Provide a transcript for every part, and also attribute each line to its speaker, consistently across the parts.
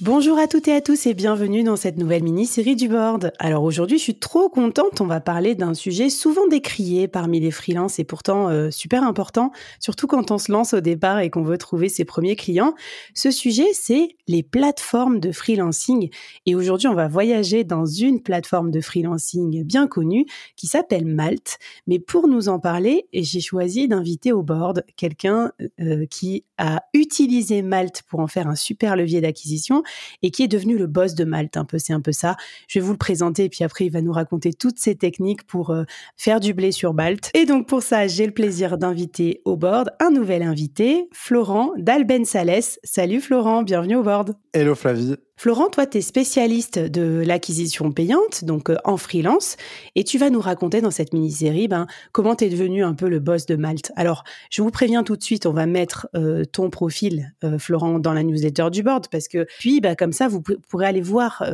Speaker 1: Bonjour à toutes et à tous et bienvenue dans cette nouvelle mini-série du board. Alors aujourd'hui, je suis trop contente, on va parler d'un sujet souvent décrié parmi les freelances et pourtant euh, super important, surtout quand on se lance au départ et qu'on veut trouver ses premiers clients. Ce sujet, c'est les plateformes de freelancing et aujourd'hui, on va voyager dans une plateforme de freelancing bien connue qui s'appelle Malte. Mais pour nous en parler, j'ai choisi d'inviter au board quelqu'un euh, qui a utilisé Malte pour en faire un super levier d'acquisition et qui est devenu le boss de Malte. Un peu, c'est un peu ça. Je vais vous le présenter et puis après, il va nous raconter toutes ses techniques pour euh, faire du blé sur Malte. Et donc, pour ça, j'ai le plaisir d'inviter au board un nouvel invité, Florent d'Alben Sales. Salut Florent, bienvenue au board.
Speaker 2: Hello Flavie.
Speaker 1: Florent, toi, tu es spécialiste de l'acquisition payante, donc euh, en freelance, et tu vas nous raconter dans cette mini-série ben, comment tu es devenu un peu le boss de Malte. Alors, je vous préviens tout de suite, on va mettre euh, ton profil, euh, Florent, dans la newsletter du board, parce que puis, ben, comme ça, vous pourrez aller voir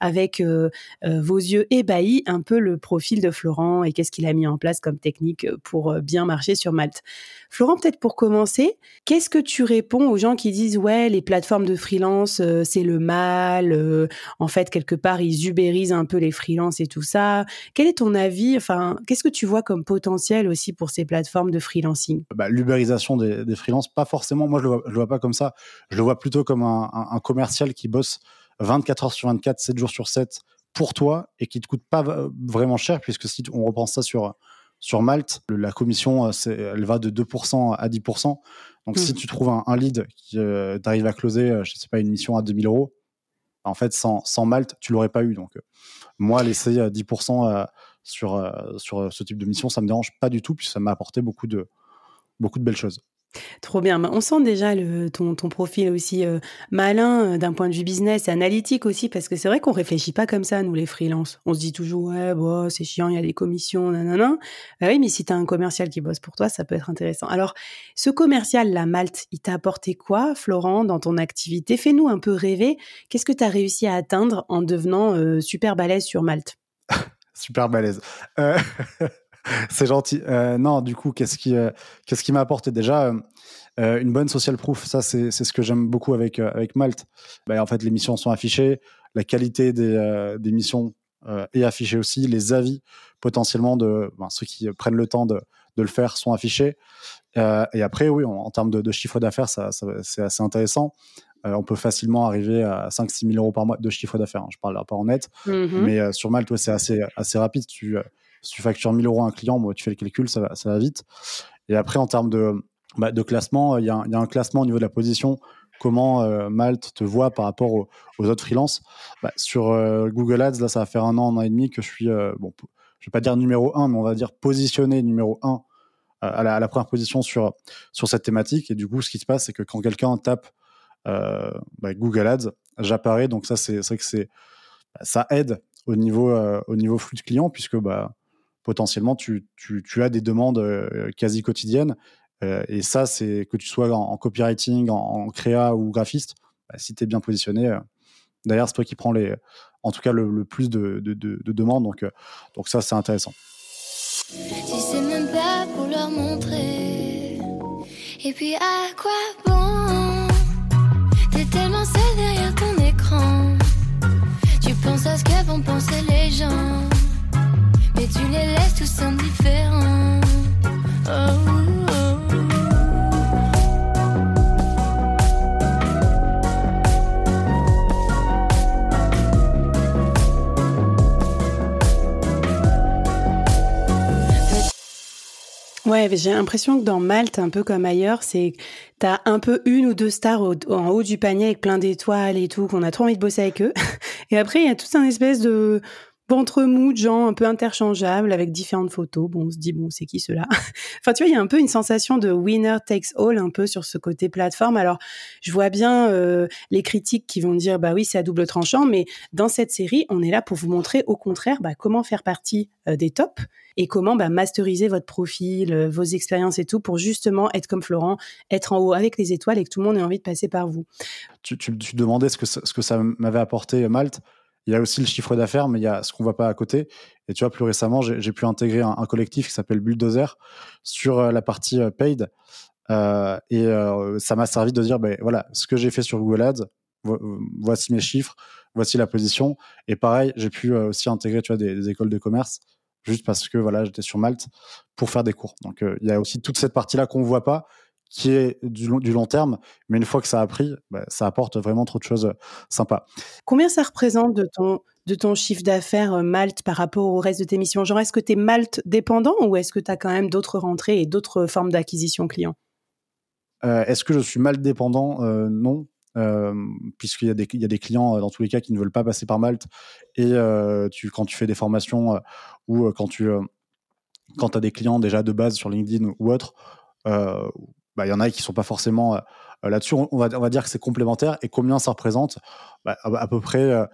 Speaker 1: avec vos yeux ébahis un peu le profil de Florent et qu'est-ce qu'il a mis en place comme technique pour bien marcher sur Malte. Florent, peut-être pour commencer, qu'est-ce que tu réponds aux gens qui disent, ouais, les plateformes de freelance, c'est le mal euh, en fait, quelque part, ils ubérisent un peu les freelances et tout ça. Quel est ton avis Enfin, qu'est-ce que tu vois comme potentiel aussi pour ces plateformes de freelancing?
Speaker 2: Bah, L'ubérisation des, des freelances, pas forcément. Moi, je le, vois, le vois pas comme ça. Je le vois plutôt comme un, commercial qui bosse 24 heures sur 24, 7 jours sur 7 pour toi et qui te coûte pas vraiment cher, puisque si on repense ça sur sur Malte, la commission, euh, elle va de 2% à 10%. Donc, si mmh. tu trouves un, lead qui euh, t'arrive à closer, je sais pas, une mission à 2000 euros, en fait, sans, Malte, tu l'aurais pas eu. Donc, euh, moi, laisser 10% euh, sur, euh, sur ce type de mission, ça me dérange pas du tout, puisque ça m'a apporté beaucoup de belles choses.
Speaker 1: Trop bien. On sent déjà ton, profil aussi euh, malin euh, d'un point de vue business et analytique aussi, parce que c'est vrai qu'on réfléchit pas comme ça, nous, les freelances. On se dit toujours, ouais, bon, c'est chiant, il y a des commissions, nanana. Bah oui, mais si tu as un commercial qui bosse pour toi, ça peut être intéressant. Alors, ce commercial, la Malte, il t'a apporté quoi, Florent, dans ton activité? Fais-nous un peu rêver. Qu'est-ce que tu as réussi à atteindre en devenant euh, super balèze sur Malte?
Speaker 2: Super balèze. c'est gentil. Euh, non, du coup, qu'est-ce qui, euh, qu'est-ce qui m'a apporté déjà euh, une bonne social proof Ça, c'est, c'est ce que j'aime beaucoup avec avec Malte. Bah, en fait, les missions sont affichées, la qualité des, des missions est affichée aussi, les avis potentiellement de ben, ceux qui prennent le temps de, de le faire sont affichés. et après, oui, en, termes de, de chiffre d'affaires, ça, c'est assez intéressant. on peut facilement arriver à 5-6 000 euros par mois de chiffre d'affaires. Hein. je parle pas en net, mmh mais sur Malte, ouais, c'est assez, assez rapide. Tu, si tu factures 1000 euros à un client, moi, tu fais le calcul, ça va, ça va vite. Et après, en termes de, bah, classement, il y, a un classement au niveau de la position. Comment euh, Malte te voit par rapport aux, autres freelances bah, Sur euh, Google Ads, là, ça va faire un an, un an et demi que je suis, euh, bon, je vais pas dire numéro un, mais on va dire positionné numéro un à la, première position sur, cette thématique. Et du coup, ce qui se passe, c'est que quand quelqu'un tape bah, Google Ads, j'apparais. Donc ça, c'est vrai que ça aide au niveau, au niveau flux de clients, puisque potentiellement, tu, as des demandes euh, quasi quotidiennes. Euh, et ça, c'est que tu sois en, copywriting, en, créa ou graphiste, bah, si tu es bien positionné, D'ailleurs, c'est toi qui prends les, en tout cas le, plus de, demandes. Donc, euh, donc ça, c'est intéressant.
Speaker 3: Tu sais même pas pour leur montrer. Et puis à quoi bon? T'es tellement seul derrière ton écran. Tu penses à ce que vont penser les gens. Tu les laisses tous indifférents. Oh.
Speaker 1: Ouais, j'ai l'impression que dans Malte, un peu comme ailleurs, c'est t'as un peu une ou deux stars en haut du panier avec plein d'étoiles et tout, qu'on a trop envie de bosser avec eux. Et après, il y a tout un espèce de ventre mou de gens un peu interchangeables avec différentes photos. Bon, on se dit, bon, c'est qui cela Enfin, tu vois, il y a un peu une sensation de winner takes all un peu sur ce côté plateforme. Alors, je vois bien euh, les critiques qui vont dire, bah oui, c'est à double tranchant, mais dans cette série, on est là pour vous montrer au contraire bah, comment faire partie euh, des tops et comment bah, masteriser votre profil, euh, vos expériences et tout pour justement être comme Florent, être en haut avec les étoiles et que tout le monde ait envie de passer par vous.
Speaker 2: Tu, tu, tu demandais ce que ce que ça m'avait apporté Malte. Il y a aussi le chiffre d'affaires, mais il y a ce qu'on voit pas à côté. Et tu vois, plus récemment, j'ai pu intégrer un, collectif qui s'appelle Bulldozer sur euh, la partie euh, paid. Euh, et ça m'a servi de dire, ben voilà, ce que j'ai fait sur Google Ads, voici mes chiffres, voici la position. Et pareil, j'ai pu aussi intégrer, tu vois, des, écoles de commerce juste parce que voilà, j'étais sur Malte pour faire des cours. Donc il y a aussi toute cette partie-là qu'on ne voit pas, qui est du long, du long terme, mais une fois que ça a pris, bah, ça apporte vraiment trop de choses euh, sympas.
Speaker 1: Combien ça représente de ton, de ton chiffre d'affaires euh, Malte par rapport au reste de tes missions? Genre, est-ce que tu es Malte dépendant ou est-ce que tu as quand même d'autres rentrées et d'autres formes d'acquisition client?
Speaker 2: Euh, Est-ce que je suis Malte dépendant? Non. puisqu'il y, a des, y a des clients dans tous les cas qui ne veulent pas passer par Malte et tu, quand tu fais des formations ou quand tu quand as des clients déjà de base sur LinkedIn ou autre, bah, il y en a qui sont pas forcément euh, là-dessus. On va, on va dire que c'est complémentaire. Et combien ça représente bah, à, peu près. Euh,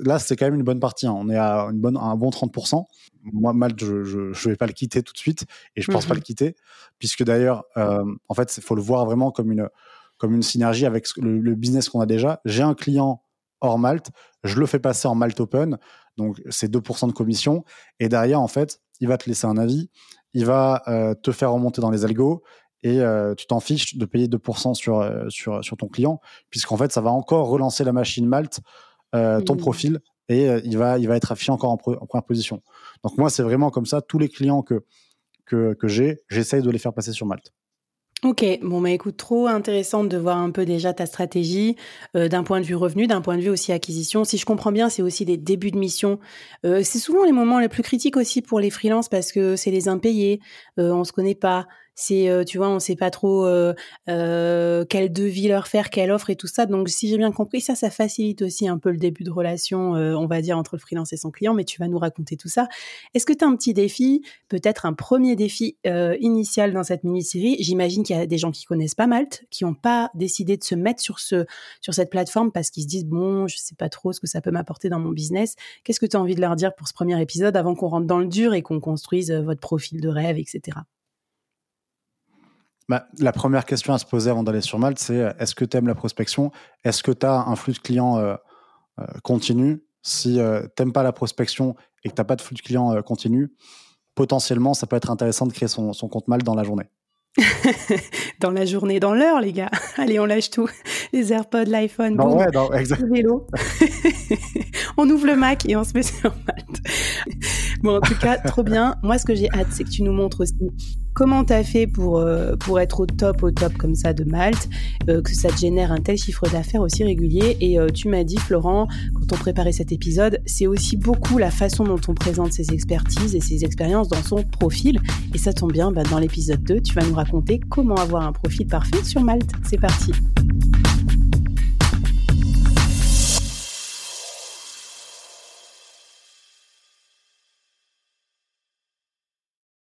Speaker 2: là, c'est quand même une bonne partie. Hein. On est à, une bonne, un bon 30%. Moi, mal, je, je, vais pas le quitter tout de suite. Et je pense pas mmh le quitter. Puisque d'ailleurs, euh, en fait, il faut le voir vraiment comme une, comme une synergie avec le, business qu'on a déjà. J'ai un client hors Malte. Je le fais passer en Malte Open. Donc, c'est 2% de commission. Et derrière, en fait, il va te laisser un avis. Il va te faire remonter dans les algos et euh, tu t'en fiches de payer 2% sur, euh, sur, sur ton client, puisqu'en fait, ça va encore relancer la machine Malte, euh, ton mmh. profil, et il, va, il va être affiché encore en, première position. Donc moi, c'est vraiment comme ça, tous les clients que, que, que j'ai, j'essaye de les faire passer sur Malte.
Speaker 1: Ok, bon bah écoute, trop intéressant de voir un peu déjà ta stratégie d'un point de vue revenu, d'un point de vue aussi acquisition. Si je comprends bien, c'est aussi des débuts de mission. c'est souvent les moments les plus critiques aussi pour les freelances parce que c'est les impayés, on se connaît pas, c'est euh, tu vois on sait pas trop euh, euh, quel devis leur faire quelle offre et tout ça. Donc si j'ai bien compris ça ça facilite aussi un peu le début de relation on va dire entre le freelance et son client mais tu vas nous raconter tout ça. Est-ce que tu as un petit défi peut-être un premier défi initial dans cette mini-série? J'imagine qu'il y a des gens qui connaissent pas Malte qui n'ont pas décidé de se mettre sur ce sur cette plateforme parce qu'ils se disent bon je sais pas trop ce que ça peut m'apporter dans mon business. Qu'est-ce que tu as envie de leur dire pour ce premier épisode avant qu'on rentre dans le dur et qu'on construise votre profil de rêve etc
Speaker 2: bah, la première question à se poser avant d'aller sur Malte, c'est euh, est-ce que tu aimes la prospection? Est-ce que tu as un flux de clients euh, euh, continu? Si tu n'aimes pas la prospection et que tu n'as pas de flux de clients continu, potentiellement, ça peut être intéressant de créer son, compte Malte dans la journée.
Speaker 1: dans la journée, dans l'heure, les gars. Allez, on lâche tout. Les AirPods, l'iPhone, le vélo. on ouvre le Mac et on se met sur Malte. Bon, en tout cas, trop bien. Moi, ce que j'ai hâte, c'est que tu nous montres aussi comment tu as fait pour, euh, pour être au top, au top comme ça de Malte, euh, que ça te génère un tel chiffre d'affaires aussi régulier. Et euh, tu m'as dit, Florent, quand on préparait cet épisode, c'est aussi beaucoup la façon dont on présente ses expertises et ses expériences dans son profil. Et ça tombe bien, bah, dans l'épisode 2, tu vas nous raconter comment avoir un profil parfait sur Malte. C'est parti.